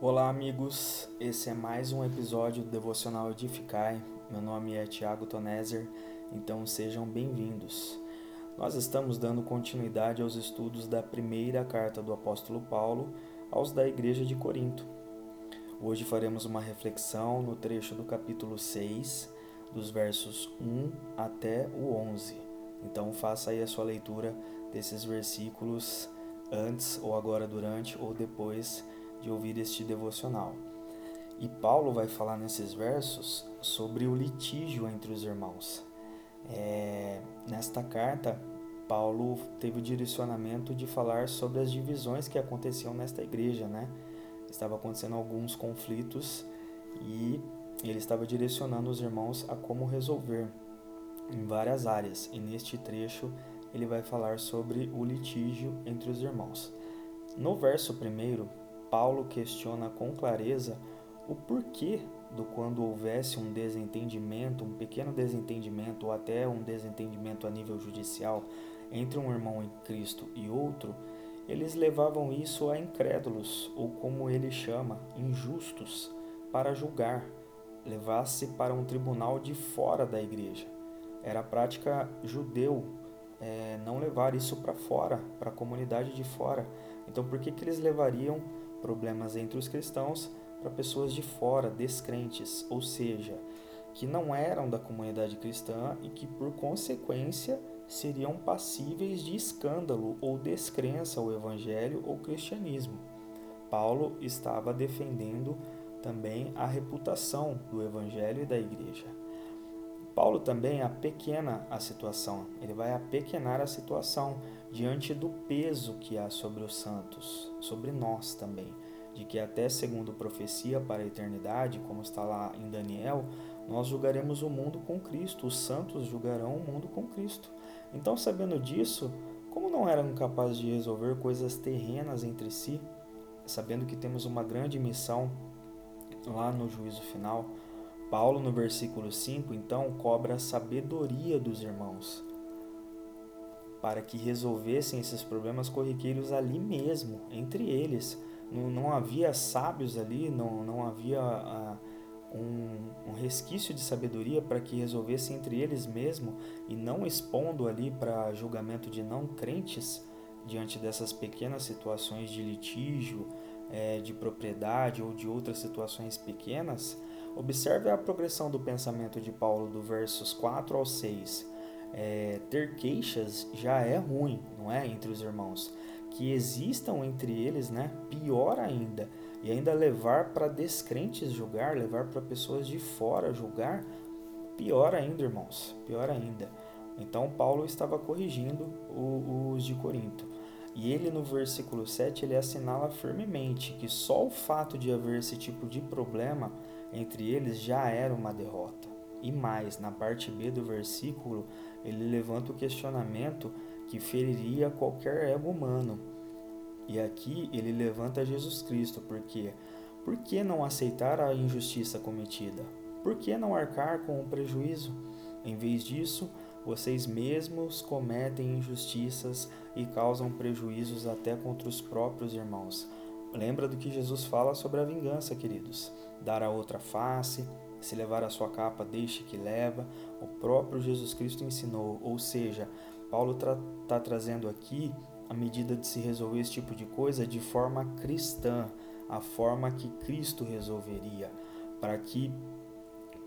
Olá, amigos. Esse é mais um episódio do Devocional Edificai. Meu nome é Tiago Tonezer, então sejam bem-vindos. Nós estamos dando continuidade aos estudos da primeira carta do apóstolo Paulo aos da igreja de Corinto. Hoje faremos uma reflexão no trecho do capítulo 6, dos versos 1 até o 11. Então faça aí a sua leitura desses versículos antes ou agora durante ou depois de ouvir este devocional. E Paulo vai falar nesses versos sobre o litígio entre os irmãos. É, nesta carta, Paulo teve o direcionamento de falar sobre as divisões que aconteciam nesta igreja, né? Estava acontecendo alguns conflitos e ele estava direcionando os irmãos a como resolver em várias áreas. E neste trecho ele vai falar sobre o litígio entre os irmãos. No verso primeiro, Paulo questiona com clareza o porquê do quando houvesse um desentendimento, um pequeno desentendimento ou até um desentendimento a nível judicial entre um irmão em Cristo e outro, eles levavam isso a incrédulos, ou como ele chama, injustos, para julgar, levasse para um tribunal de fora da igreja. Era prática judeu é, não levar isso para fora, para a comunidade de fora. Então, por que, que eles levariam problemas entre os cristãos para pessoas de fora, descrentes, ou seja, que não eram da comunidade cristã e que, por consequência, seriam passíveis de escândalo ou descrença ao evangelho ou cristianismo. Paulo estava defendendo também a reputação do evangelho e da igreja. Paulo também apequena a situação, ele vai apequenar a situação diante do peso que há sobre os santos, sobre nós também, de que até segundo profecia para a eternidade, como está lá em Daniel, nós julgaremos o mundo com Cristo, os santos julgarão o mundo com Cristo. Então, sabendo disso, como não eram capazes de resolver coisas terrenas entre si, sabendo que temos uma grande missão lá no juízo final, Paulo, no versículo 5, então, cobra a sabedoria dos irmãos para que resolvessem esses problemas corriqueiros ali mesmo, entre eles. Não, não havia sábios ali, não, não havia ah, um, um, resquício de sabedoria para que resolvessem entre eles mesmo e não expondo ali para julgamento de não crentes diante dessas pequenas situações de litígio, é, de propriedade ou de outras situações pequenas. Observe a progressão do pensamento de Paulo do versos 4 ao 6 é, ter queixas já é ruim, não é? Entre os irmãos. Que existam entre eles, né? Pior ainda. E ainda levar para descrentes julgar, levar para pessoas de fora julgar, pior ainda, irmãos. Pior ainda. Então Paulo estava corrigindo os de Corinto. E ele no versículo 7 ele assinala firmemente que só o fato de haver esse tipo de problema entre eles já era uma derrota. E mais, na parte B do versículo, ele levanta o questionamento que feriria qualquer ego humano. E aqui ele levanta Jesus Cristo, porque por que não aceitar a injustiça cometida? Por que não arcar com o prejuízo? Em vez disso, vocês mesmos cometem injustiças e causam prejuízos até contra os próprios irmãos. Lembra do que Jesus fala sobre a vingança, queridos? Dar a outra face, se levar a sua capa, deixe que leva. O próprio Jesus Cristo ensinou. Ou seja, Paulo está tra trazendo aqui a medida de se resolver esse tipo de coisa de forma cristã, a forma que Cristo resolveria, para que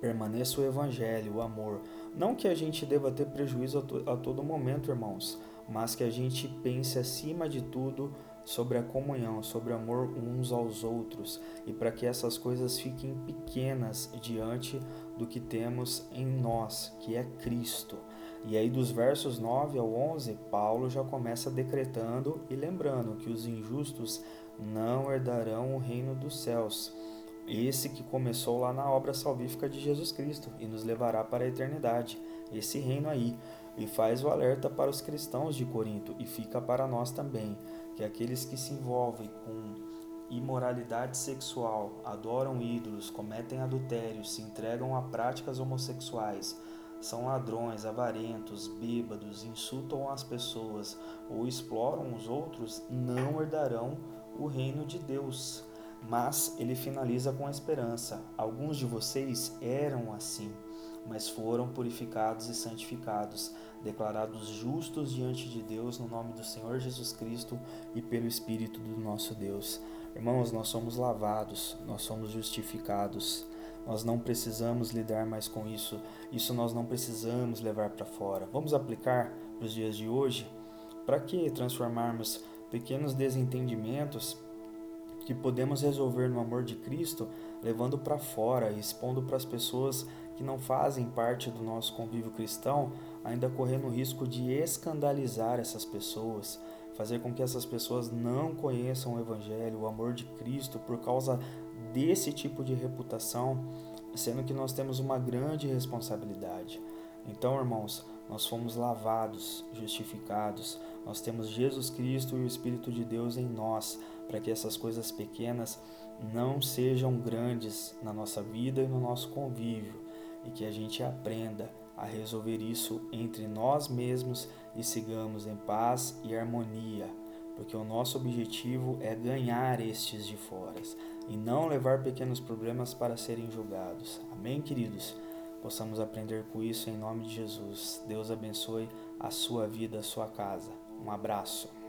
permaneça o evangelho, o amor. Não que a gente deva ter prejuízo a, to a todo momento, irmãos, mas que a gente pense acima de tudo sobre a comunhão, sobre o amor uns aos outros e para que essas coisas fiquem pequenas diante do que temos em nós, que é Cristo. E aí, dos versos 9 ao 11, Paulo já começa decretando e lembrando que os injustos não herdarão o reino dos céus. Esse que começou lá na obra salvífica de Jesus Cristo e nos levará para a eternidade. Esse reino aí. E faz o alerta para os cristãos de Corinto e fica para nós também que aqueles que se envolvem com imoralidade sexual, adoram ídolos, cometem adultério, se entregam a práticas homossexuais, são ladrões, avarentos, bêbados, insultam as pessoas ou exploram os outros, não herdarão o reino de Deus. Mas ele finaliza com a esperança: alguns de vocês eram assim, mas foram purificados e santificados, declarados justos diante de Deus no nome do Senhor Jesus Cristo e pelo Espírito do nosso Deus. Irmãos, nós somos lavados, nós somos justificados. Nós não precisamos lidar mais com isso. Isso nós não precisamos levar para fora. Vamos aplicar para os dias de hoje? Para que transformarmos pequenos desentendimentos que podemos resolver no amor de Cristo, levando para fora e expondo para as pessoas que não fazem parte do nosso convívio cristão, ainda correndo o risco de escandalizar essas pessoas, fazer com que essas pessoas não conheçam o Evangelho, o amor de Cristo, por causa desse tipo de reputação, sendo que nós temos uma grande responsabilidade. Então, irmãos, nós fomos lavados, justificados, nós temos Jesus Cristo e o Espírito de Deus em nós, para que essas coisas pequenas não sejam grandes na nossa vida e no nosso convívio, e que a gente aprenda a resolver isso entre nós mesmos e sigamos em paz e harmonia, porque o nosso objetivo é ganhar estes de fora e não levar pequenos problemas para serem julgados. Amém, queridos? Possamos aprender com isso em nome de Jesus. Deus abençoe a sua vida, a sua casa. Um abraço.